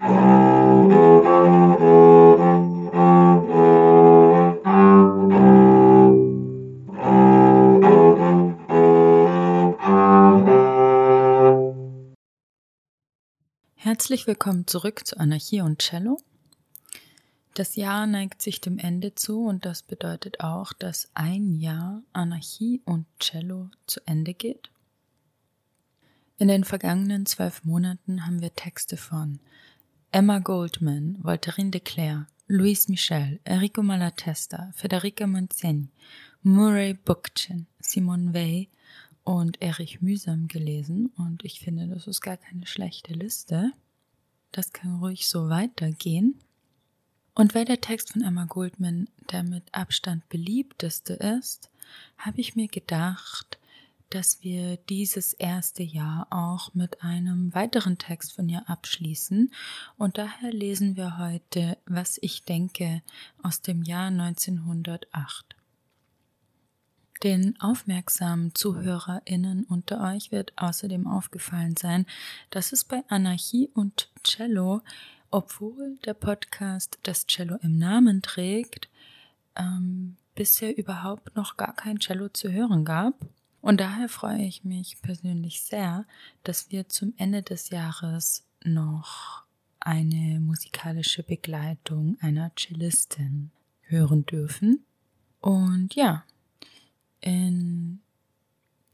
Herzlich willkommen zurück zu Anarchie und Cello. Das Jahr neigt sich dem Ende zu und das bedeutet auch, dass ein Jahr Anarchie und Cello zu Ende geht. In den vergangenen zwölf Monaten haben wir Texte von Emma Goldman, Voltairine de Clare, Louise Michel, Enrico Malatesta, Federica Monzeni, Murray Bookchin, Simone Weil und Erich Mühsam gelesen und ich finde, das ist gar keine schlechte Liste. Das kann ruhig so weitergehen. Und weil der Text von Emma Goldman der mit Abstand beliebteste ist, habe ich mir gedacht, dass wir dieses erste Jahr auch mit einem weiteren Text von ihr abschließen. Und daher lesen wir heute, was ich denke, aus dem Jahr 1908. Den aufmerksamen ZuhörerInnen unter euch wird außerdem aufgefallen sein, dass es bei Anarchie und Cello, obwohl der Podcast das Cello im Namen trägt, ähm, bisher überhaupt noch gar kein Cello zu hören gab. Und daher freue ich mich persönlich sehr, dass wir zum Ende des Jahres noch eine musikalische Begleitung einer Cellistin hören dürfen. Und ja, in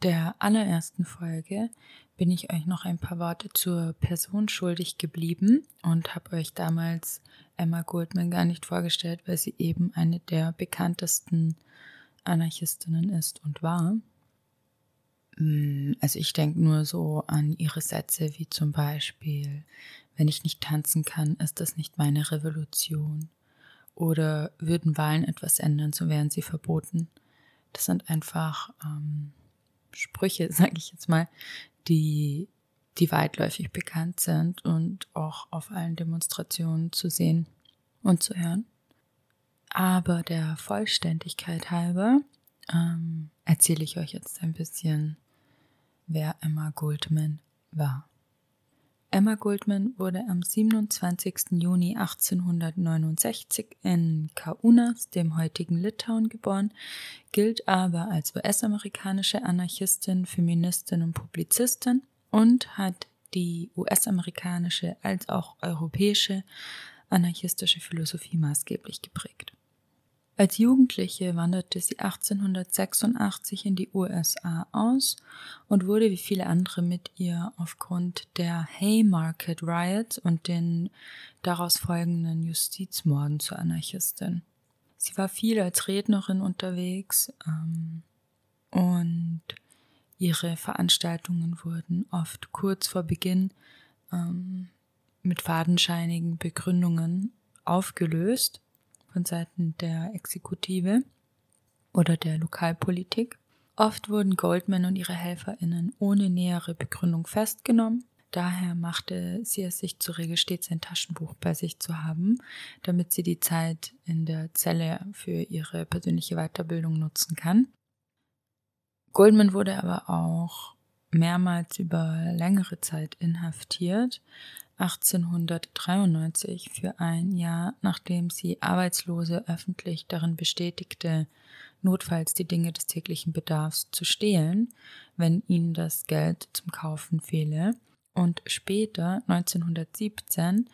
der allerersten Folge bin ich euch noch ein paar Worte zur Person schuldig geblieben und habe euch damals Emma Goldman gar nicht vorgestellt, weil sie eben eine der bekanntesten Anarchistinnen ist und war. Mm, also ich denke nur so an ihre Sätze wie zum Beispiel, wenn ich nicht tanzen kann, ist das nicht meine Revolution. Oder würden Wahlen etwas ändern, so wären sie verboten. Das sind einfach ähm, Sprüche, sage ich jetzt mal, die, die weitläufig bekannt sind und auch auf allen Demonstrationen zu sehen und zu hören. Aber der Vollständigkeit halber ähm, erzähle ich euch jetzt ein bisschen, wer Emma Goldman war. Emma Goldman wurde am 27. Juni 1869 in Kaunas, dem heutigen Litauen, geboren, gilt aber als US-amerikanische Anarchistin, Feministin und Publizistin und hat die US-amerikanische als auch europäische anarchistische Philosophie maßgeblich geprägt. Als Jugendliche wanderte sie 1886 in die USA aus und wurde wie viele andere mit ihr aufgrund der Haymarket Riots und den daraus folgenden Justizmorden zur Anarchistin. Sie war viel als Rednerin unterwegs ähm, und ihre Veranstaltungen wurden oft kurz vor Beginn ähm, mit fadenscheinigen Begründungen aufgelöst von Seiten der Exekutive oder der Lokalpolitik. Oft wurden Goldman und ihre HelferInnen ohne nähere Begründung festgenommen. Daher machte sie es sich zur Regel stets ein Taschenbuch bei sich zu haben, damit sie die Zeit in der Zelle für ihre persönliche Weiterbildung nutzen kann. Goldman wurde aber auch mehrmals über längere Zeit inhaftiert, 1893 für ein Jahr, nachdem sie Arbeitslose öffentlich darin bestätigte, notfalls die Dinge des täglichen Bedarfs zu stehlen, wenn ihnen das Geld zum Kaufen fehle. Und später, 1917,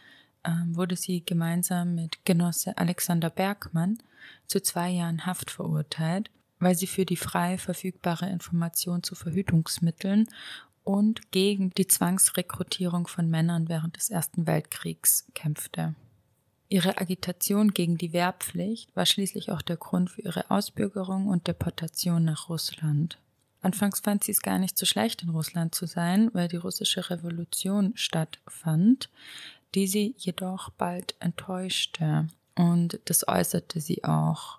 ähm, wurde sie gemeinsam mit Genosse Alexander Bergmann zu zwei Jahren Haft verurteilt, weil sie für die frei verfügbare Information zu Verhütungsmitteln und gegen die Zwangsrekrutierung von Männern während des Ersten Weltkriegs kämpfte. Ihre Agitation gegen die Wehrpflicht war schließlich auch der Grund für ihre Ausbürgerung und Deportation nach Russland. Anfangs fand sie es gar nicht so schlecht, in Russland zu sein, weil die russische Revolution stattfand, die sie jedoch bald enttäuschte. Und das äußerte sie auch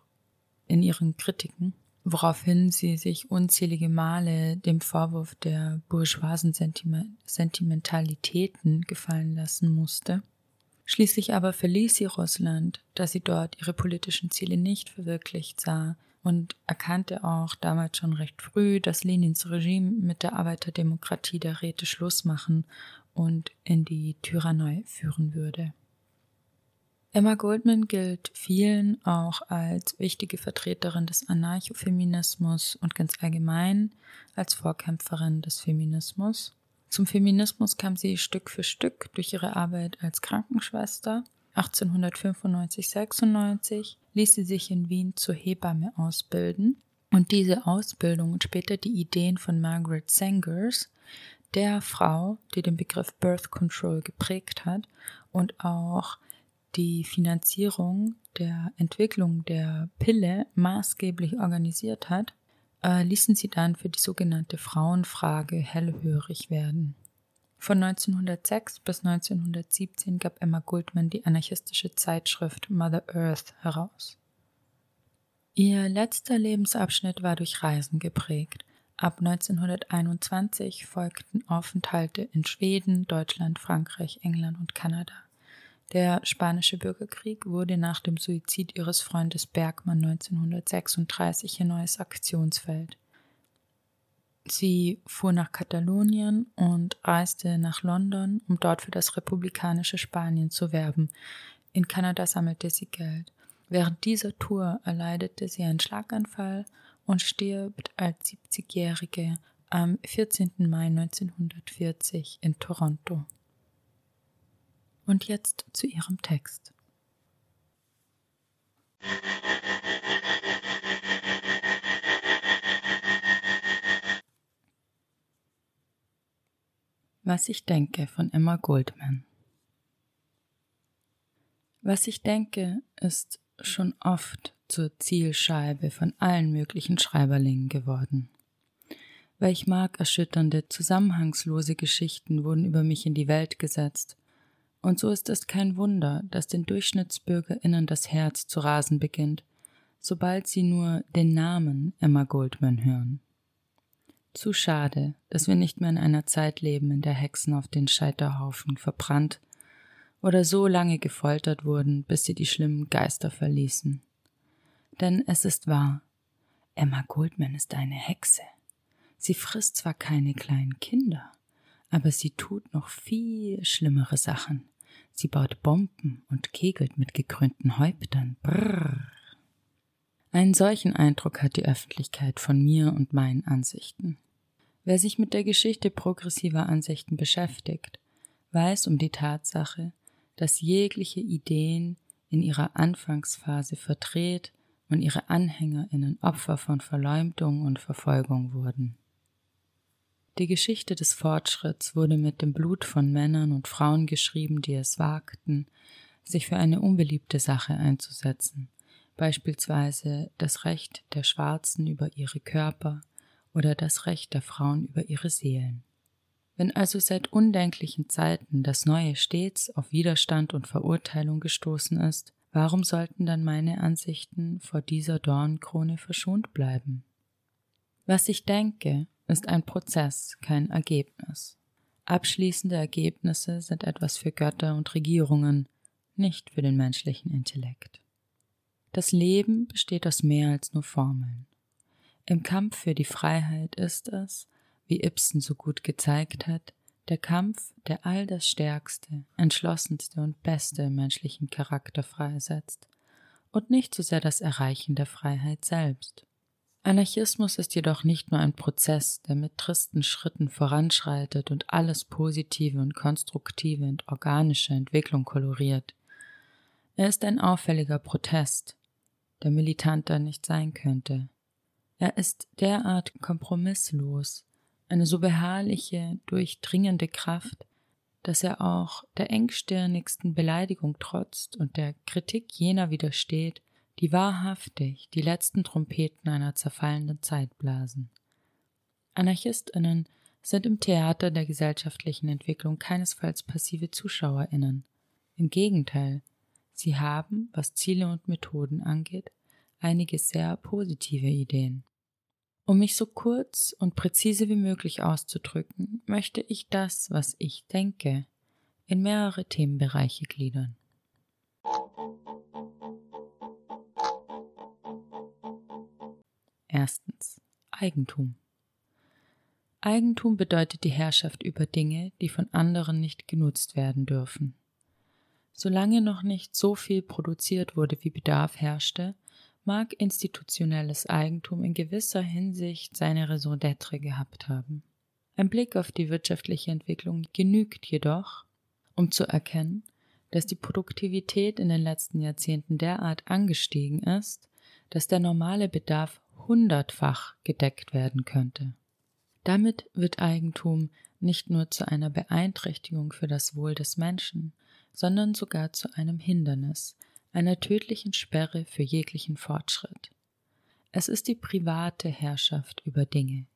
in ihren Kritiken woraufhin sie sich unzählige Male dem Vorwurf der bourgeoisen Sentimentalitäten gefallen lassen musste. Schließlich aber verließ sie Russland, da sie dort ihre politischen Ziele nicht verwirklicht sah und erkannte auch damals schon recht früh, dass Lenins Regime mit der Arbeiterdemokratie der Räte Schluss machen und in die Tyrannei führen würde. Emma Goldman gilt vielen auch als wichtige Vertreterin des Anarchofeminismus und ganz allgemein als Vorkämpferin des Feminismus. Zum Feminismus kam sie Stück für Stück durch ihre Arbeit als Krankenschwester. 1895-96 ließ sie sich in Wien zur Hebamme ausbilden und diese Ausbildung und später die Ideen von Margaret Sangers, der Frau, die den Begriff Birth Control geprägt hat und auch die Finanzierung der Entwicklung der Pille maßgeblich organisiert hat, äh, ließen sie dann für die sogenannte Frauenfrage hellhörig werden. Von 1906 bis 1917 gab Emma Goldman die anarchistische Zeitschrift Mother Earth heraus. Ihr letzter Lebensabschnitt war durch Reisen geprägt. Ab 1921 folgten Aufenthalte in Schweden, Deutschland, Frankreich, England und Kanada. Der spanische Bürgerkrieg wurde nach dem Suizid ihres Freundes Bergmann 1936 ihr neues Aktionsfeld. Sie fuhr nach Katalonien und reiste nach London, um dort für das republikanische Spanien zu werben. In Kanada sammelte sie Geld. Während dieser Tour erleidete sie einen Schlaganfall und stirbt als 70-Jährige am 14. Mai 1940 in Toronto. Und jetzt zu ihrem Text. Was ich denke von Emma Goldman. Was ich denke, ist schon oft zur Zielscheibe von allen möglichen Schreiberlingen geworden. Welch markerschütternde, zusammenhangslose Geschichten wurden über mich in die Welt gesetzt, und so ist es kein Wunder, dass den DurchschnittsbürgerInnen das Herz zu rasen beginnt, sobald sie nur den Namen Emma Goldman hören. Zu schade, dass wir nicht mehr in einer Zeit leben, in der Hexen auf den Scheiterhaufen verbrannt oder so lange gefoltert wurden, bis sie die schlimmen Geister verließen. Denn es ist wahr, Emma Goldman ist eine Hexe. Sie frisst zwar keine kleinen Kinder, aber sie tut noch viel schlimmere Sachen. Sie baut Bomben und kegelt mit gekrönten Häuptern. Brrr. Einen solchen Eindruck hat die Öffentlichkeit von mir und meinen Ansichten. Wer sich mit der Geschichte progressiver Ansichten beschäftigt, weiß um die Tatsache, dass jegliche Ideen in ihrer Anfangsphase verdreht und ihre AnhängerInnen Opfer von Verleumdung und Verfolgung wurden. Die Geschichte des Fortschritts wurde mit dem Blut von Männern und Frauen geschrieben, die es wagten, sich für eine unbeliebte Sache einzusetzen, beispielsweise das Recht der Schwarzen über ihre Körper oder das Recht der Frauen über ihre Seelen. Wenn also seit undenklichen Zeiten das Neue stets auf Widerstand und Verurteilung gestoßen ist, warum sollten dann meine Ansichten vor dieser Dornkrone verschont bleiben? Was ich denke, ist ein Prozess, kein Ergebnis. Abschließende Ergebnisse sind etwas für Götter und Regierungen, nicht für den menschlichen Intellekt. Das Leben besteht aus mehr als nur Formeln. Im Kampf für die Freiheit ist es, wie Ibsen so gut gezeigt hat, der Kampf, der all das Stärkste, Entschlossenste und Beste im menschlichen Charakter freisetzt, und nicht so sehr das Erreichen der Freiheit selbst. Anarchismus ist jedoch nicht nur ein Prozess, der mit tristen Schritten voranschreitet und alles Positive und Konstruktive und organische Entwicklung koloriert. Er ist ein auffälliger Protest, der militanter nicht sein könnte. Er ist derart kompromisslos, eine so beharrliche, durchdringende Kraft, dass er auch der engstirnigsten Beleidigung trotzt und der Kritik jener widersteht, die wahrhaftig die letzten Trompeten einer zerfallenden Zeit blasen. Anarchistinnen sind im Theater der gesellschaftlichen Entwicklung keinesfalls passive Zuschauerinnen. Im Gegenteil, sie haben, was Ziele und Methoden angeht, einige sehr positive Ideen. Um mich so kurz und präzise wie möglich auszudrücken, möchte ich das, was ich denke, in mehrere Themenbereiche gliedern. Erstens Eigentum. Eigentum bedeutet die Herrschaft über Dinge, die von anderen nicht genutzt werden dürfen. Solange noch nicht so viel produziert wurde, wie Bedarf herrschte, mag institutionelles Eigentum in gewisser Hinsicht seine Raison d'être gehabt haben. Ein Blick auf die wirtschaftliche Entwicklung genügt jedoch, um zu erkennen, dass die Produktivität in den letzten Jahrzehnten derart angestiegen ist, dass der normale Bedarf hundertfach gedeckt werden könnte. Damit wird Eigentum nicht nur zu einer Beeinträchtigung für das Wohl des Menschen, sondern sogar zu einem Hindernis, einer tödlichen Sperre für jeglichen Fortschritt. Es ist die private Herrschaft über Dinge,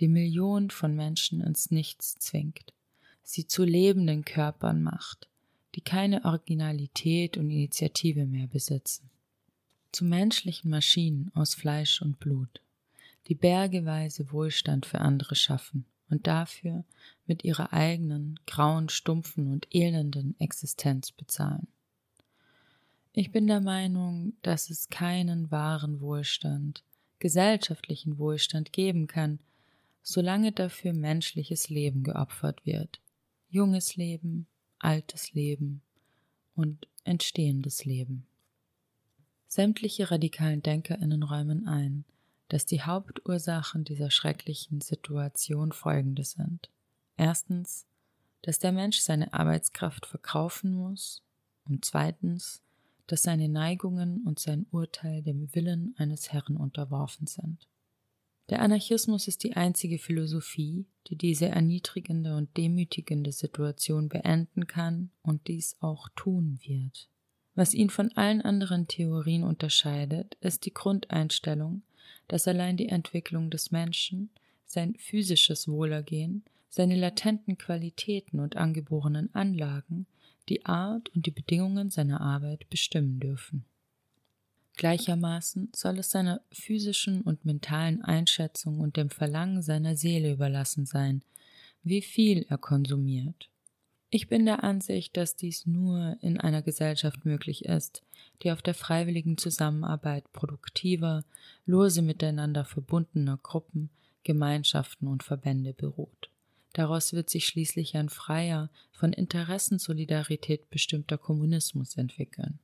die Millionen von Menschen ins Nichts zwingt, sie zu lebenden Körpern macht, die keine Originalität und Initiative mehr besitzen, zu menschlichen Maschinen aus Fleisch und Blut die bergeweise Wohlstand für andere schaffen und dafür mit ihrer eigenen, grauen, stumpfen und elenden Existenz bezahlen. Ich bin der Meinung, dass es keinen wahren Wohlstand, gesellschaftlichen Wohlstand geben kann, solange dafür menschliches Leben geopfert wird. Junges Leben, altes Leben und entstehendes Leben. Sämtliche radikalen DenkerInnen räumen ein, dass die Hauptursachen dieser schrecklichen Situation folgende sind. Erstens, dass der Mensch seine Arbeitskraft verkaufen muss und zweitens, dass seine Neigungen und sein Urteil dem Willen eines Herrn unterworfen sind. Der Anarchismus ist die einzige Philosophie, die diese erniedrigende und demütigende Situation beenden kann und dies auch tun wird. Was ihn von allen anderen Theorien unterscheidet, ist die Grundeinstellung, dass allein die Entwicklung des Menschen, sein physisches Wohlergehen, seine latenten Qualitäten und angeborenen Anlagen die Art und die Bedingungen seiner Arbeit bestimmen dürfen. Gleichermaßen soll es seiner physischen und mentalen Einschätzung und dem Verlangen seiner Seele überlassen sein, wie viel er konsumiert. Ich bin der Ansicht, dass dies nur in einer Gesellschaft möglich ist, die auf der freiwilligen Zusammenarbeit produktiver, lose miteinander verbundener Gruppen, Gemeinschaften und Verbände beruht. Daraus wird sich schließlich ein freier, von Interessensolidarität bestimmter Kommunismus entwickeln.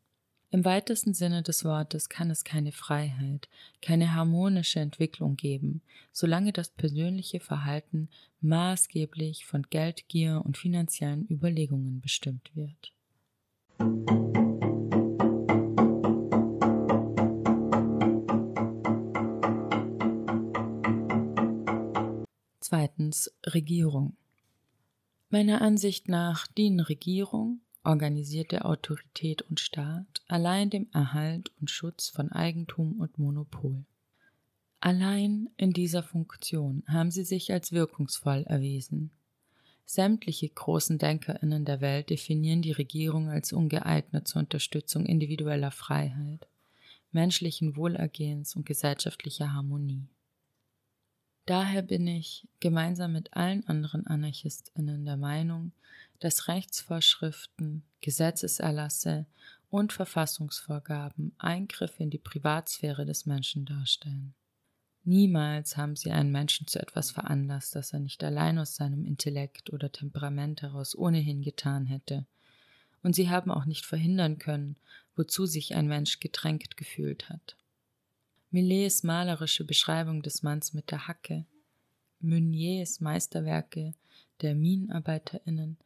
Im weitesten Sinne des Wortes kann es keine Freiheit, keine harmonische Entwicklung geben, solange das persönliche Verhalten maßgeblich von Geldgier und finanziellen Überlegungen bestimmt wird. Zweitens Regierung. Meiner Ansicht nach dienen Regierung, organisierte Autorität und Staat allein dem Erhalt und Schutz von Eigentum und Monopol. Allein in dieser Funktion haben sie sich als wirkungsvoll erwiesen. Sämtliche großen Denkerinnen der Welt definieren die Regierung als ungeeignet zur Unterstützung individueller Freiheit, menschlichen Wohlergehens und gesellschaftlicher Harmonie. Daher bin ich gemeinsam mit allen anderen Anarchistinnen der Meinung, dass Rechtsvorschriften, Gesetzeserlasse und Verfassungsvorgaben Eingriffe in die Privatsphäre des Menschen darstellen. Niemals haben sie einen Menschen zu etwas veranlasst, das er nicht allein aus seinem Intellekt oder Temperament heraus ohnehin getan hätte, und sie haben auch nicht verhindern können, wozu sich ein Mensch gedrängt gefühlt hat. Millets malerische Beschreibung des Manns mit der Hacke, Meuniers Meisterwerke der MinenarbeiterInnen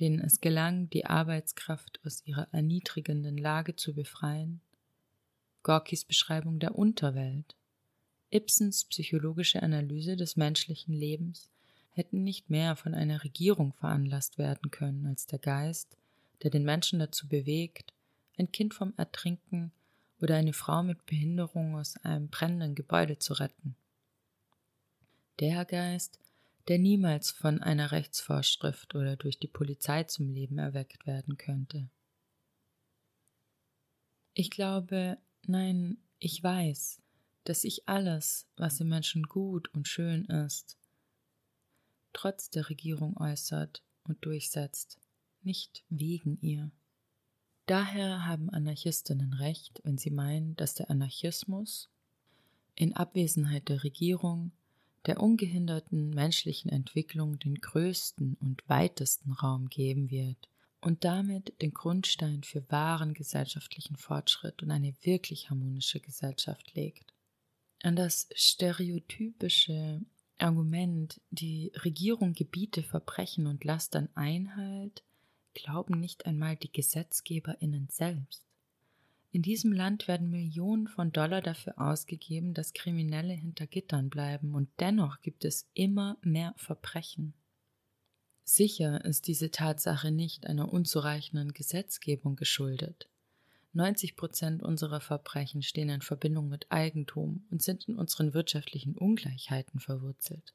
denen es gelang, die Arbeitskraft aus ihrer erniedrigenden Lage zu befreien, Gorkis Beschreibung der Unterwelt, Ibsens psychologische Analyse des menschlichen Lebens hätten nicht mehr von einer Regierung veranlasst werden können als der Geist, der den Menschen dazu bewegt, ein Kind vom Ertrinken oder eine Frau mit Behinderung aus einem brennenden Gebäude zu retten. Der Geist, der niemals von einer Rechtsvorschrift oder durch die Polizei zum Leben erweckt werden könnte. Ich glaube, nein, ich weiß, dass ich alles, was im Menschen gut und schön ist, trotz der Regierung äußert und durchsetzt, nicht wegen ihr. Daher haben Anarchistinnen recht, wenn sie meinen, dass der Anarchismus in Abwesenheit der Regierung der ungehinderten menschlichen Entwicklung den größten und weitesten Raum geben wird und damit den Grundstein für wahren gesellschaftlichen Fortschritt und eine wirklich harmonische Gesellschaft legt. An das stereotypische Argument, die Regierung gebiete Verbrechen und Lastern Einhalt, glauben nicht einmal die Gesetzgeberinnen selbst. In diesem Land werden Millionen von Dollar dafür ausgegeben, dass Kriminelle hinter Gittern bleiben, und dennoch gibt es immer mehr Verbrechen. Sicher ist diese Tatsache nicht einer unzureichenden Gesetzgebung geschuldet. 90 Prozent unserer Verbrechen stehen in Verbindung mit Eigentum und sind in unseren wirtschaftlichen Ungleichheiten verwurzelt.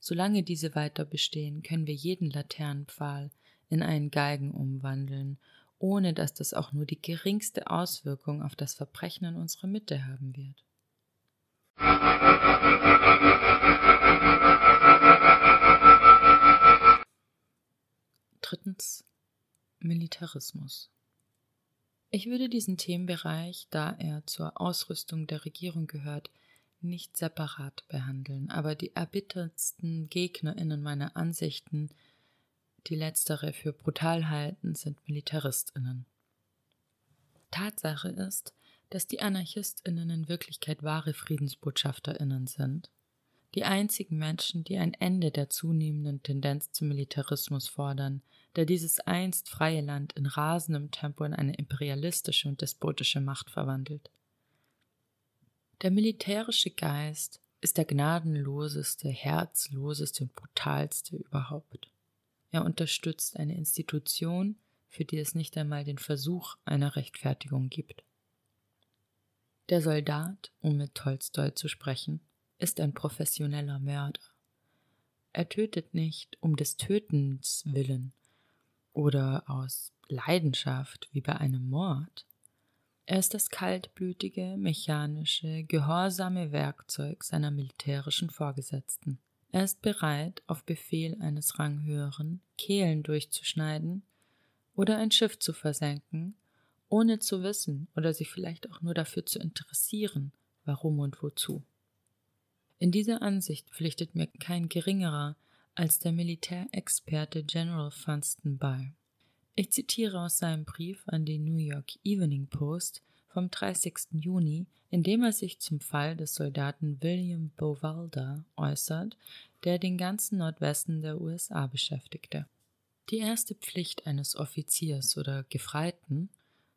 Solange diese weiter bestehen, können wir jeden Laternenpfahl in einen Geigen umwandeln, ohne dass das auch nur die geringste Auswirkung auf das Verbrechen in unserer Mitte haben wird. Drittens Militarismus. Ich würde diesen Themenbereich, da er zur Ausrüstung der Regierung gehört, nicht separat behandeln, aber die erbittertsten Gegnerinnen meiner Ansichten, die letztere für brutal halten, sind Militaristinnen. Tatsache ist, dass die Anarchistinnen in Wirklichkeit wahre Friedensbotschafterinnen sind die einzigen Menschen, die ein Ende der zunehmenden Tendenz zum Militarismus fordern, der dieses einst freie Land in rasendem Tempo in eine imperialistische und despotische Macht verwandelt. Der militärische Geist ist der gnadenloseste, herzloseste und brutalste überhaupt. Er unterstützt eine Institution, für die es nicht einmal den Versuch einer Rechtfertigung gibt. Der Soldat, um mit Tolstoi zu sprechen, ist ein professioneller Mörder. Er tötet nicht um des Tötens willen oder aus Leidenschaft wie bei einem Mord. Er ist das kaltblütige, mechanische, gehorsame Werkzeug seiner militärischen Vorgesetzten. Er ist bereit, auf Befehl eines Ranghöheren Kehlen durchzuschneiden oder ein Schiff zu versenken, ohne zu wissen oder sich vielleicht auch nur dafür zu interessieren, warum und wozu. In dieser Ansicht pflichtet mir kein geringerer als der Militärexperte General Funston bei. Ich zitiere aus seinem Brief an die New York Evening Post vom 30. Juni, in dem er sich zum Fall des Soldaten William Bovalda äußert, der den ganzen Nordwesten der USA beschäftigte. Die erste Pflicht eines Offiziers oder Gefreiten,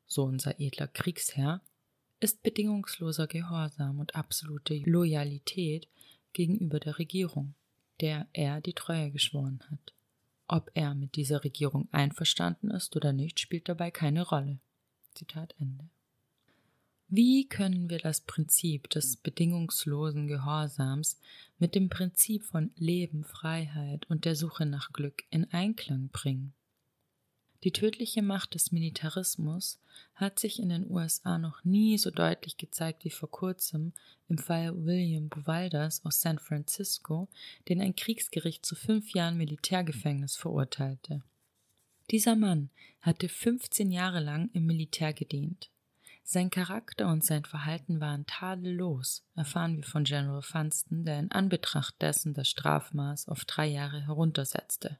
so unser edler Kriegsherr, ist bedingungsloser Gehorsam und absolute Loyalität gegenüber der Regierung, der er die Treue geschworen hat. Ob er mit dieser Regierung einverstanden ist oder nicht, spielt dabei keine Rolle. Zitat Ende. Wie können wir das Prinzip des bedingungslosen Gehorsams mit dem Prinzip von Leben, Freiheit und der Suche nach Glück in Einklang bringen? Die tödliche Macht des Militarismus hat sich in den USA noch nie so deutlich gezeigt wie vor kurzem im Fall William Buvaldas aus San Francisco, den ein Kriegsgericht zu fünf Jahren Militärgefängnis verurteilte. Dieser Mann hatte 15 Jahre lang im Militär gedient. Sein Charakter und sein Verhalten waren tadellos, erfahren wir von General Funston, der in Anbetracht dessen das Strafmaß auf drei Jahre heruntersetzte.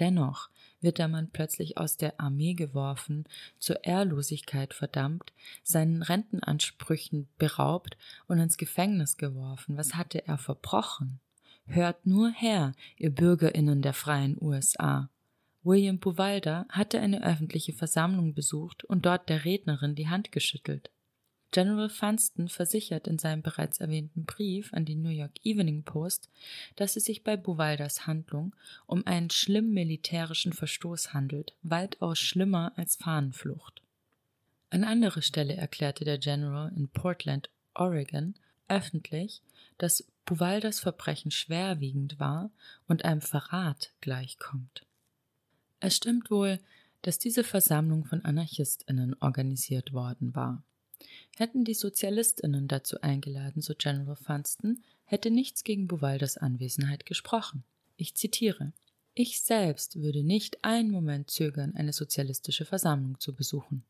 Dennoch wird der Mann plötzlich aus der Armee geworfen, zur Ehrlosigkeit verdammt, seinen Rentenansprüchen beraubt und ins Gefängnis geworfen. Was hatte er verbrochen? Hört nur her, ihr Bürgerinnen der freien USA. William Buwalda hatte eine öffentliche Versammlung besucht und dort der Rednerin die Hand geschüttelt. General Funston versichert in seinem bereits erwähnten Brief an die New York Evening Post, dass es sich bei Buwaldas Handlung um einen schlimmen militärischen Verstoß handelt, weitaus schlimmer als Fahnenflucht. An anderer Stelle erklärte der General in Portland, Oregon, öffentlich, dass Buwaldas Verbrechen schwerwiegend war und einem Verrat gleichkommt. Es stimmt wohl, dass diese Versammlung von Anarchistinnen organisiert worden war. Hätten die Sozialistinnen dazu eingeladen, so General Funston, hätte nichts gegen Buwaldas Anwesenheit gesprochen. Ich zitiere Ich selbst würde nicht einen Moment zögern, eine sozialistische Versammlung zu besuchen.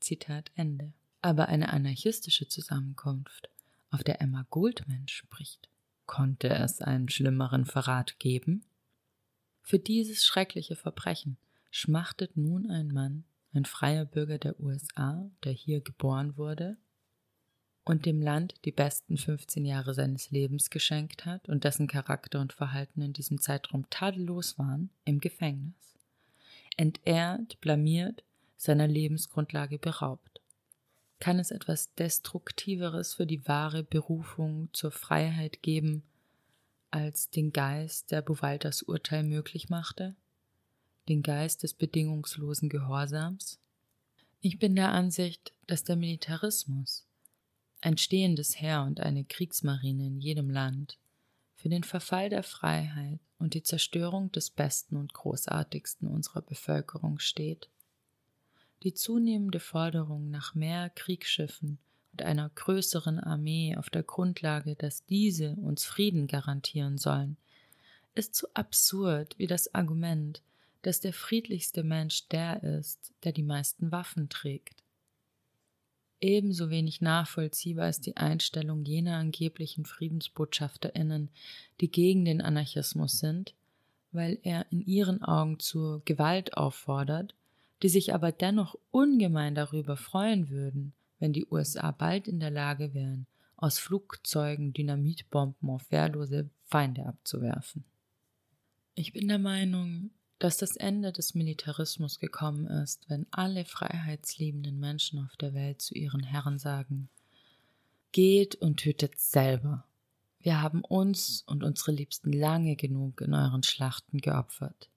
Zitat Ende. Aber eine anarchistische Zusammenkunft, auf der Emma Goldman spricht, konnte es einen schlimmeren Verrat geben? Für dieses schreckliche Verbrechen schmachtet nun ein Mann, ein freier Bürger der USA, der hier geboren wurde und dem Land die besten 15 Jahre seines Lebens geschenkt hat und dessen Charakter und Verhalten in diesem Zeitraum tadellos waren, im Gefängnis. Entehrt, blamiert, seiner Lebensgrundlage beraubt. Kann es etwas Destruktiveres für die wahre Berufung zur Freiheit geben, als den Geist, der Buwalters Urteil möglich machte? Den Geist des bedingungslosen Gehorsams? Ich bin der Ansicht, dass der Militarismus, ein stehendes Heer und eine Kriegsmarine in jedem Land, für den Verfall der Freiheit und die Zerstörung des Besten und Großartigsten unserer Bevölkerung steht. Die zunehmende Forderung nach mehr Kriegsschiffen und einer größeren Armee auf der Grundlage, dass diese uns Frieden garantieren sollen, ist so absurd wie das Argument, dass der friedlichste Mensch der ist, der die meisten Waffen trägt. Ebenso wenig nachvollziehbar ist die Einstellung jener angeblichen Friedensbotschafterinnen, die gegen den Anarchismus sind, weil er in ihren Augen zur Gewalt auffordert die sich aber dennoch ungemein darüber freuen würden, wenn die USA bald in der Lage wären, aus Flugzeugen Dynamitbomben auf wehrlose Feinde abzuwerfen. Ich bin der Meinung, dass das Ende des Militarismus gekommen ist, wenn alle freiheitsliebenden Menschen auf der Welt zu ihren Herren sagen Geht und tötet selber. Wir haben uns und unsere Liebsten lange genug in euren Schlachten geopfert.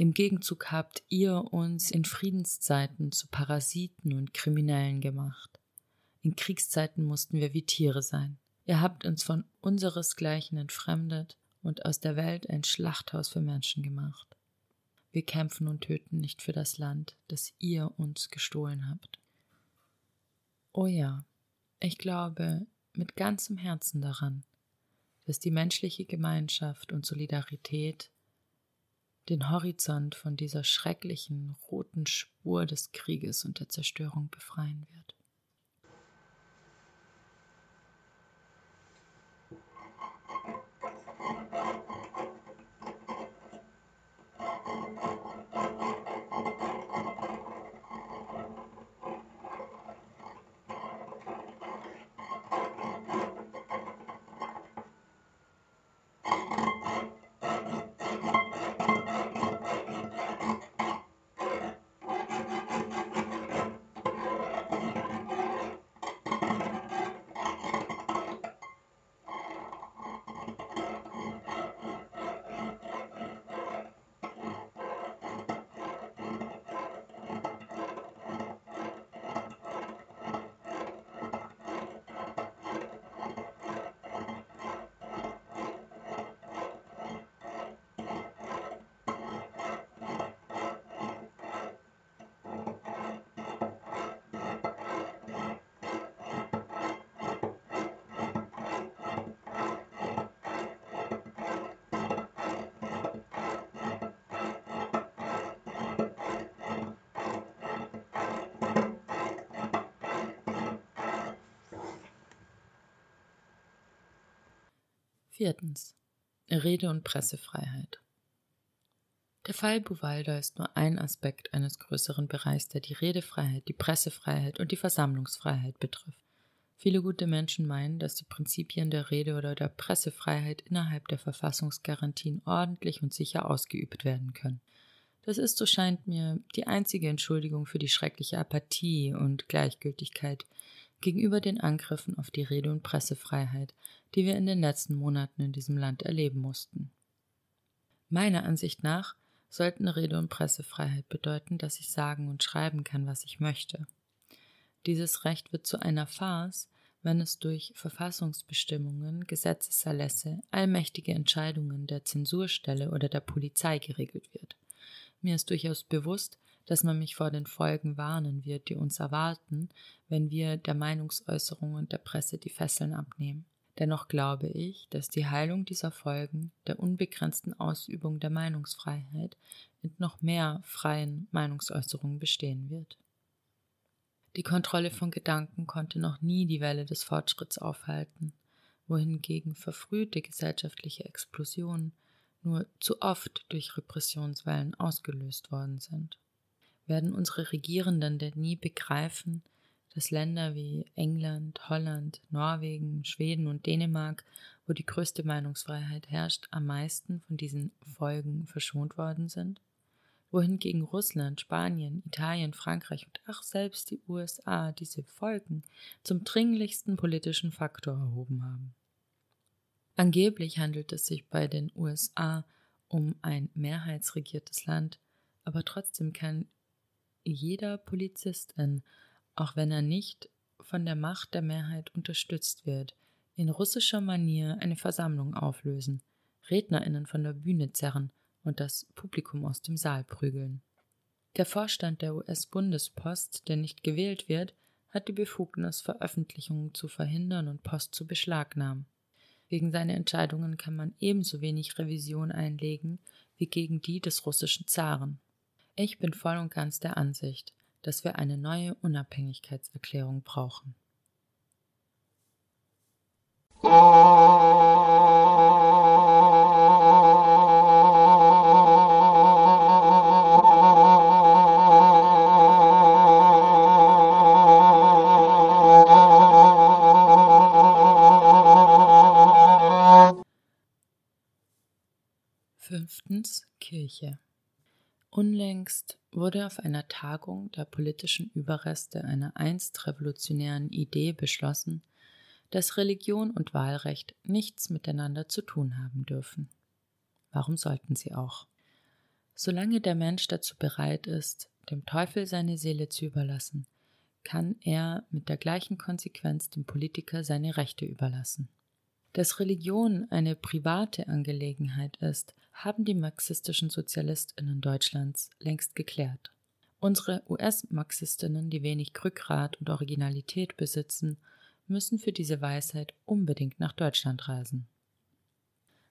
Im Gegenzug habt ihr uns in Friedenszeiten zu Parasiten und Kriminellen gemacht. In Kriegszeiten mussten wir wie Tiere sein. Ihr habt uns von unseresgleichen entfremdet und aus der Welt ein Schlachthaus für Menschen gemacht. Wir kämpfen und töten nicht für das Land, das ihr uns gestohlen habt. Oh ja, ich glaube mit ganzem Herzen daran, dass die menschliche Gemeinschaft und Solidarität den Horizont von dieser schrecklichen roten Spur des Krieges und der Zerstörung befreien wird. Viertens. Rede- und Pressefreiheit. Der Fall Buwalda ist nur ein Aspekt eines größeren Bereichs, der die Redefreiheit, die Pressefreiheit und die Versammlungsfreiheit betrifft. Viele gute Menschen meinen, dass die Prinzipien der Rede- oder der Pressefreiheit innerhalb der Verfassungsgarantien ordentlich und sicher ausgeübt werden können. Das ist, so scheint mir, die einzige Entschuldigung für die schreckliche Apathie und Gleichgültigkeit, gegenüber den Angriffen auf die Rede- und Pressefreiheit, die wir in den letzten Monaten in diesem Land erleben mussten. Meiner Ansicht nach sollten Rede- und Pressefreiheit bedeuten, dass ich sagen und schreiben kann, was ich möchte. Dieses Recht wird zu einer Farce, wenn es durch Verfassungsbestimmungen, Gesetzeserlässe, allmächtige Entscheidungen der Zensurstelle oder der Polizei geregelt wird. Mir ist durchaus bewusst, dass man mich vor den Folgen warnen wird, die uns erwarten, wenn wir der Meinungsäußerung und der Presse die Fesseln abnehmen. Dennoch glaube ich, dass die Heilung dieser Folgen der unbegrenzten Ausübung der Meinungsfreiheit in noch mehr freien Meinungsäußerungen bestehen wird. Die Kontrolle von Gedanken konnte noch nie die Welle des Fortschritts aufhalten. wohingegen verfrühte gesellschaftliche Explosionen nur zu oft durch Repressionswellen ausgelöst worden sind. Werden unsere Regierenden denn nie begreifen, dass Länder wie England, Holland, Norwegen, Schweden und Dänemark, wo die größte Meinungsfreiheit herrscht, am meisten von diesen Folgen verschont worden sind? wohingegen Russland, Spanien, Italien, Frankreich und auch selbst die USA diese Folgen zum dringlichsten politischen Faktor erhoben haben. Angeblich handelt es sich bei den USA um ein mehrheitsregiertes Land, aber trotzdem kann jeder Polizistin, auch wenn er nicht von der Macht der Mehrheit unterstützt wird, in russischer Manier eine Versammlung auflösen, Rednerinnen von der Bühne zerren und das Publikum aus dem Saal prügeln. Der Vorstand der US-Bundespost, der nicht gewählt wird, hat die Befugnis, Veröffentlichungen zu verhindern und Post zu beschlagnahmen. Gegen seine Entscheidungen kann man ebenso wenig Revision einlegen wie gegen die des russischen Zaren. Ich bin voll und ganz der Ansicht, dass wir eine neue Unabhängigkeitserklärung brauchen. 5. Kirche Unlängst wurde auf einer Tagung der politischen Überreste einer einst revolutionären Idee beschlossen, dass Religion und Wahlrecht nichts miteinander zu tun haben dürfen. Warum sollten sie auch? Solange der Mensch dazu bereit ist, dem Teufel seine Seele zu überlassen, kann er mit der gleichen Konsequenz dem Politiker seine Rechte überlassen. Dass Religion eine private Angelegenheit ist, haben die marxistischen Sozialistinnen Deutschlands längst geklärt. Unsere US-Marxistinnen, die wenig Rückgrat und Originalität besitzen, müssen für diese Weisheit unbedingt nach Deutschland reisen.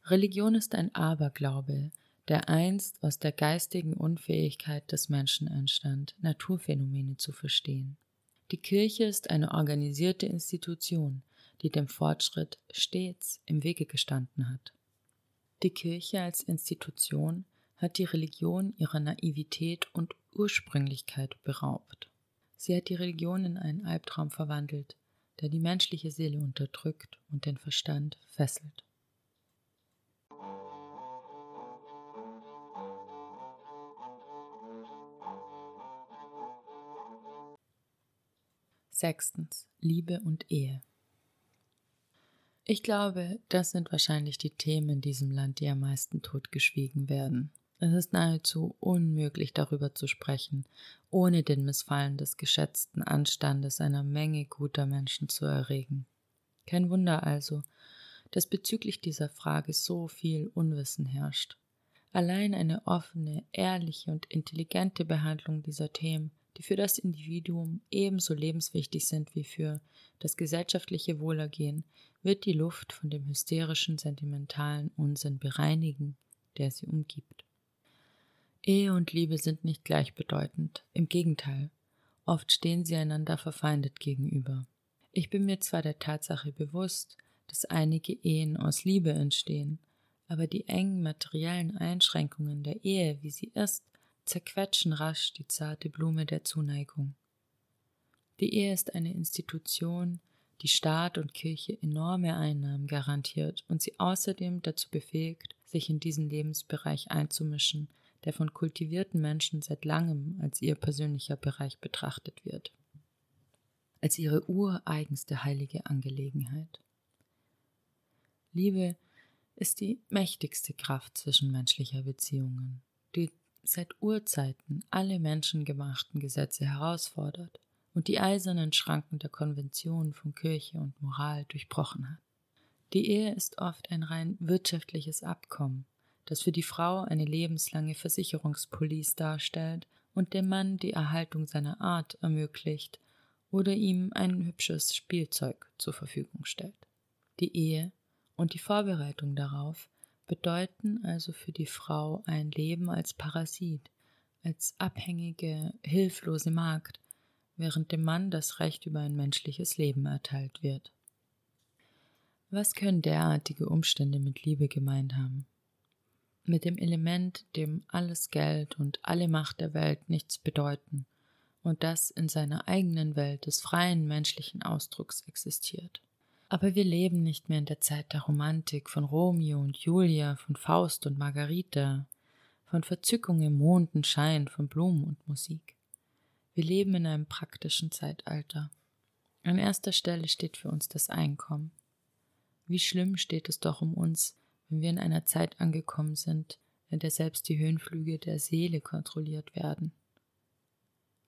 Religion ist ein Aberglaube, der einst aus der geistigen Unfähigkeit des Menschen entstand, Naturphänomene zu verstehen. Die Kirche ist eine organisierte Institution, die dem Fortschritt stets im Wege gestanden hat. Die Kirche als Institution hat die Religion ihrer Naivität und Ursprünglichkeit beraubt. Sie hat die Religion in einen Albtraum verwandelt, der die menschliche Seele unterdrückt und den Verstand fesselt. Sechstens. Liebe und Ehe. Ich glaube, das sind wahrscheinlich die Themen in diesem Land, die am meisten totgeschwiegen werden. Es ist nahezu unmöglich darüber zu sprechen, ohne den Missfallen des geschätzten Anstandes einer Menge guter Menschen zu erregen. Kein Wunder also, dass bezüglich dieser Frage so viel Unwissen herrscht. Allein eine offene, ehrliche und intelligente Behandlung dieser Themen die für das Individuum ebenso lebenswichtig sind wie für das gesellschaftliche Wohlergehen, wird die Luft von dem hysterischen, sentimentalen Unsinn bereinigen, der sie umgibt. Ehe und Liebe sind nicht gleichbedeutend, im Gegenteil, oft stehen sie einander verfeindet gegenüber. Ich bin mir zwar der Tatsache bewusst, dass einige Ehen aus Liebe entstehen, aber die engen materiellen Einschränkungen der Ehe, wie sie ist, zerquetschen rasch die zarte Blume der Zuneigung. Die Ehe ist eine Institution, die Staat und Kirche enorme Einnahmen garantiert und sie außerdem dazu befähigt, sich in diesen Lebensbereich einzumischen, der von kultivierten Menschen seit langem als ihr persönlicher Bereich betrachtet wird, als ihre ureigenste heilige Angelegenheit. Liebe ist die mächtigste Kraft zwischenmenschlicher Beziehungen, die seit Urzeiten alle menschengemachten Gesetze herausfordert und die eisernen Schranken der Konventionen von Kirche und Moral durchbrochen hat. Die Ehe ist oft ein rein wirtschaftliches Abkommen, das für die Frau eine lebenslange Versicherungspolice darstellt und dem Mann die Erhaltung seiner Art ermöglicht oder ihm ein hübsches Spielzeug zur Verfügung stellt. Die Ehe und die Vorbereitung darauf bedeuten also für die Frau ein Leben als Parasit, als abhängige, hilflose Magd, während dem Mann das Recht über ein menschliches Leben erteilt wird. Was können derartige Umstände mit Liebe gemeint haben? Mit dem Element, dem alles Geld und alle Macht der Welt nichts bedeuten und das in seiner eigenen Welt des freien menschlichen Ausdrucks existiert. Aber wir leben nicht mehr in der Zeit der Romantik von Romeo und Julia, von Faust und Margarita, von Verzückung im Mondenschein, von Blumen und Musik. Wir leben in einem praktischen Zeitalter. An erster Stelle steht für uns das Einkommen. Wie schlimm steht es doch um uns, wenn wir in einer Zeit angekommen sind, in der selbst die Höhenflüge der Seele kontrolliert werden.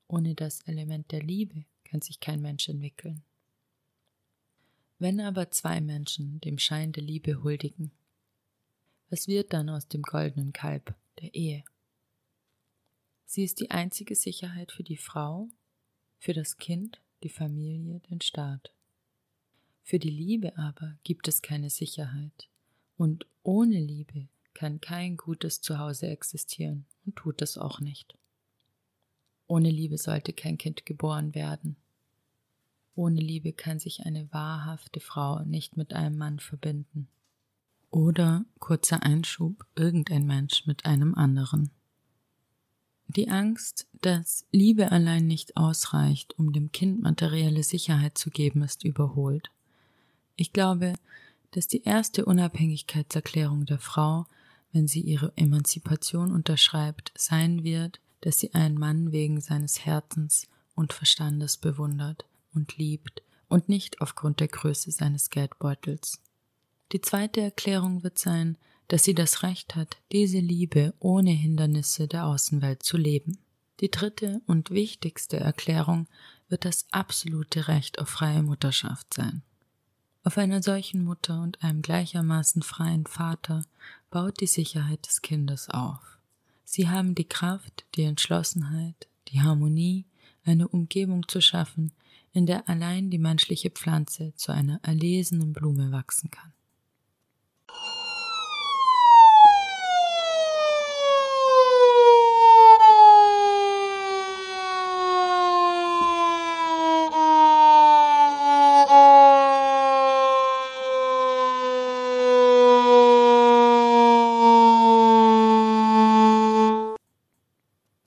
Ohne das Element der Liebe kann sich kein Mensch entwickeln. Wenn aber zwei Menschen dem Schein der Liebe huldigen, was wird dann aus dem goldenen Kalb der Ehe? Sie ist die einzige Sicherheit für die Frau, für das Kind, die Familie, den Staat. Für die Liebe aber gibt es keine Sicherheit, und ohne Liebe kann kein gutes Zuhause existieren und tut es auch nicht. Ohne Liebe sollte kein Kind geboren werden. Ohne Liebe kann sich eine wahrhafte Frau nicht mit einem Mann verbinden. Oder, kurzer Einschub, irgendein Mensch mit einem anderen. Die Angst, dass Liebe allein nicht ausreicht, um dem Kind materielle Sicherheit zu geben, ist überholt. Ich glaube, dass die erste Unabhängigkeitserklärung der Frau, wenn sie ihre Emanzipation unterschreibt, sein wird, dass sie einen Mann wegen seines Herzens und Verstandes bewundert und liebt und nicht aufgrund der Größe seines Geldbeutels. Die zweite Erklärung wird sein, dass sie das Recht hat, diese Liebe ohne Hindernisse der Außenwelt zu leben. Die dritte und wichtigste Erklärung wird das absolute Recht auf freie Mutterschaft sein. Auf einer solchen Mutter und einem gleichermaßen freien Vater baut die Sicherheit des Kindes auf. Sie haben die Kraft, die Entschlossenheit, die Harmonie, eine Umgebung zu schaffen, in der allein die menschliche Pflanze zu einer erlesenen Blume wachsen kann.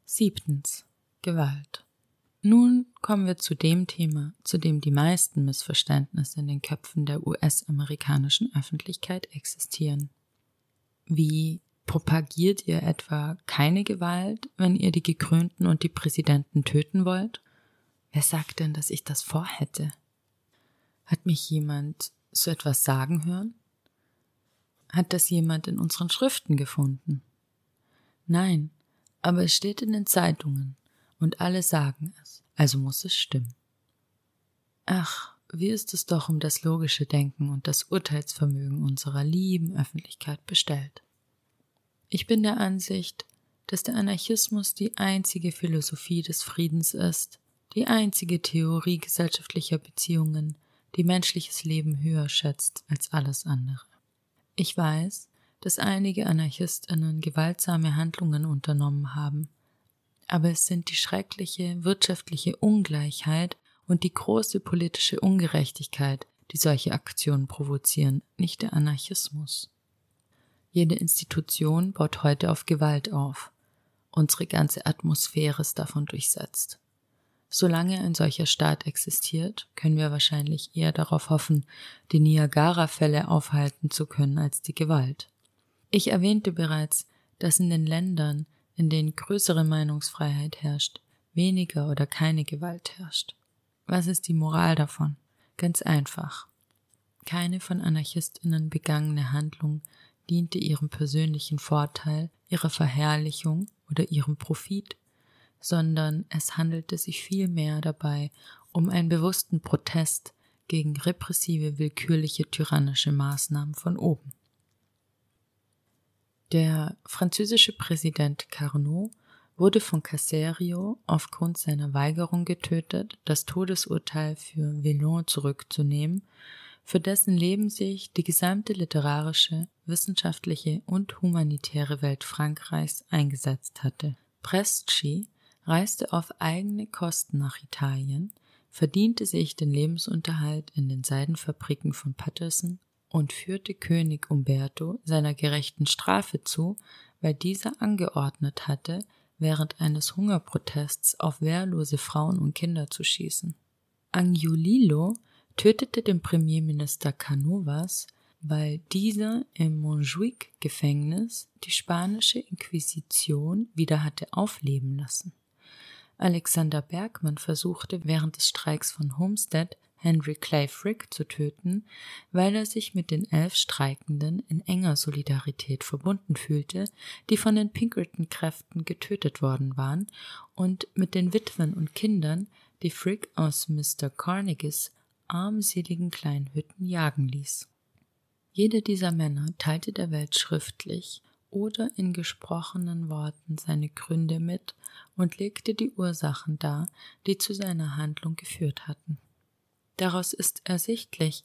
Siebtens. Gewalt. Kommen wir zu dem Thema, zu dem die meisten Missverständnisse in den Köpfen der US-amerikanischen Öffentlichkeit existieren. Wie propagiert ihr etwa keine Gewalt, wenn ihr die Gekrönten und die Präsidenten töten wollt? Wer sagt denn, dass ich das vorhätte? Hat mich jemand so etwas sagen hören? Hat das jemand in unseren Schriften gefunden? Nein, aber es steht in den Zeitungen und alle sagen es, also muss es stimmen. Ach, wie ist es doch um das logische Denken und das Urteilsvermögen unserer lieben Öffentlichkeit bestellt. Ich bin der Ansicht, dass der Anarchismus die einzige Philosophie des Friedens ist, die einzige Theorie gesellschaftlicher Beziehungen, die menschliches Leben höher schätzt als alles andere. Ich weiß, dass einige Anarchistinnen gewaltsame Handlungen unternommen haben. Aber es sind die schreckliche wirtschaftliche Ungleichheit und die große politische Ungerechtigkeit, die solche Aktionen provozieren, nicht der Anarchismus. Jede Institution baut heute auf Gewalt auf. Unsere ganze Atmosphäre ist davon durchsetzt. Solange ein solcher Staat existiert, können wir wahrscheinlich eher darauf hoffen, die Niagara-Fälle aufhalten zu können als die Gewalt. Ich erwähnte bereits, dass in den Ländern, in denen größere Meinungsfreiheit herrscht, weniger oder keine Gewalt herrscht. Was ist die Moral davon? Ganz einfach. Keine von Anarchistinnen begangene Handlung diente ihrem persönlichen Vorteil, ihrer Verherrlichung oder ihrem Profit, sondern es handelte sich vielmehr dabei um einen bewussten Protest gegen repressive, willkürliche, tyrannische Maßnahmen von oben. Der französische Präsident Carnot wurde von Caserio aufgrund seiner Weigerung getötet, das Todesurteil für Villon zurückzunehmen, für dessen Leben sich die gesamte literarische, wissenschaftliche und humanitäre Welt Frankreichs eingesetzt hatte. Presci reiste auf eigene Kosten nach Italien, verdiente sich den Lebensunterhalt in den Seidenfabriken von Patterson und führte König Umberto seiner gerechten Strafe zu, weil dieser angeordnet hatte, während eines Hungerprotests auf wehrlose Frauen und Kinder zu schießen. Angiolillo tötete den Premierminister Canovas, weil dieser im Montjuic-Gefängnis die spanische Inquisition wieder hatte aufleben lassen. Alexander Bergmann versuchte während des Streiks von Homestead Henry Clay Frick zu töten, weil er sich mit den elf Streikenden in enger Solidarität verbunden fühlte, die von den Pinkerton-Kräften getötet worden waren, und mit den Witwen und Kindern, die Frick aus Mr. Carnegies armseligen kleinen Hütten jagen ließ. Jeder dieser Männer teilte der Welt schriftlich oder in gesprochenen Worten seine Gründe mit und legte die Ursachen dar, die zu seiner Handlung geführt hatten. Daraus ist ersichtlich,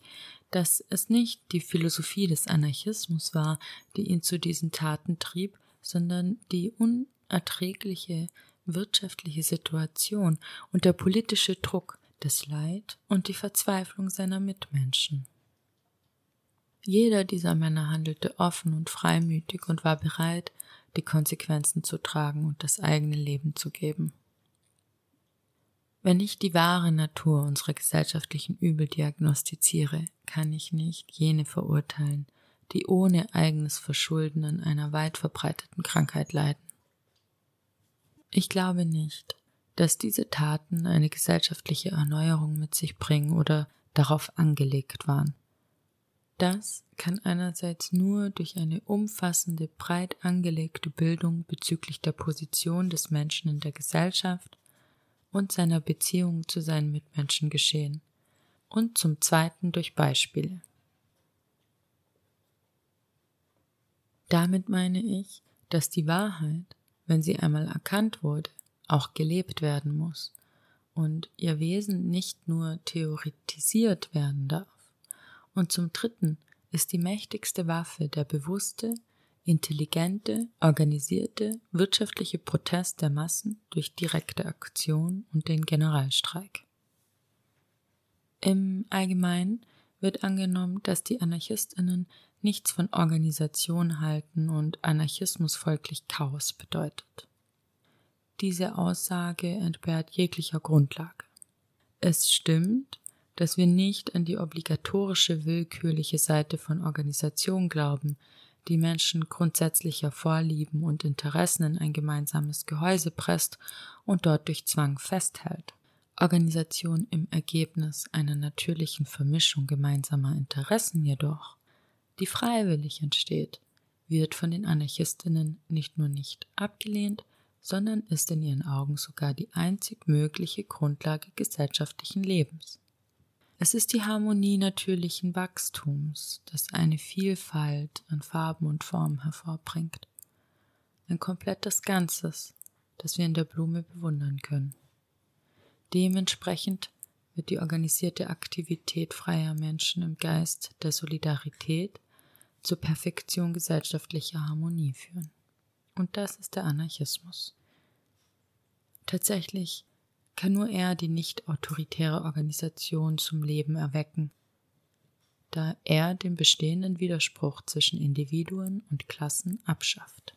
dass es nicht die Philosophie des Anarchismus war, die ihn zu diesen Taten trieb, sondern die unerträgliche wirtschaftliche Situation und der politische Druck, das Leid und die Verzweiflung seiner Mitmenschen. Jeder dieser Männer handelte offen und freimütig und war bereit, die Konsequenzen zu tragen und das eigene Leben zu geben. Wenn ich die wahre Natur unserer gesellschaftlichen Übel diagnostiziere, kann ich nicht jene verurteilen, die ohne eigenes Verschulden an einer weit verbreiteten Krankheit leiden. Ich glaube nicht, dass diese Taten eine gesellschaftliche Erneuerung mit sich bringen oder darauf angelegt waren. Das kann einerseits nur durch eine umfassende, breit angelegte Bildung bezüglich der Position des Menschen in der Gesellschaft und seiner Beziehung zu seinen Mitmenschen geschehen und zum Zweiten durch Beispiele. Damit meine ich, dass die Wahrheit, wenn sie einmal erkannt wurde, auch gelebt werden muss und ihr Wesen nicht nur theoretisiert werden darf. Und zum Dritten ist die mächtigste Waffe der bewusste, intelligente, organisierte, wirtschaftliche Protest der Massen durch direkte Aktion und den Generalstreik. Im Allgemeinen wird angenommen, dass die Anarchistinnen nichts von Organisation halten und Anarchismus folglich Chaos bedeutet. Diese Aussage entbehrt jeglicher Grundlage. Es stimmt, dass wir nicht an die obligatorische willkürliche Seite von Organisation glauben, die Menschen grundsätzlicher Vorlieben und Interessen in ein gemeinsames Gehäuse presst und dort durch Zwang festhält. Organisation im Ergebnis einer natürlichen Vermischung gemeinsamer Interessen jedoch, die freiwillig entsteht, wird von den Anarchistinnen nicht nur nicht abgelehnt, sondern ist in ihren Augen sogar die einzig mögliche Grundlage gesellschaftlichen Lebens. Es ist die Harmonie natürlichen Wachstums, das eine Vielfalt an Farben und Formen hervorbringt. Ein komplettes Ganzes, das wir in der Blume bewundern können. Dementsprechend wird die organisierte Aktivität freier Menschen im Geist der Solidarität zur Perfektion gesellschaftlicher Harmonie führen. Und das ist der Anarchismus. Tatsächlich kann nur er die nicht autoritäre Organisation zum Leben erwecken, da er den bestehenden Widerspruch zwischen Individuen und Klassen abschafft.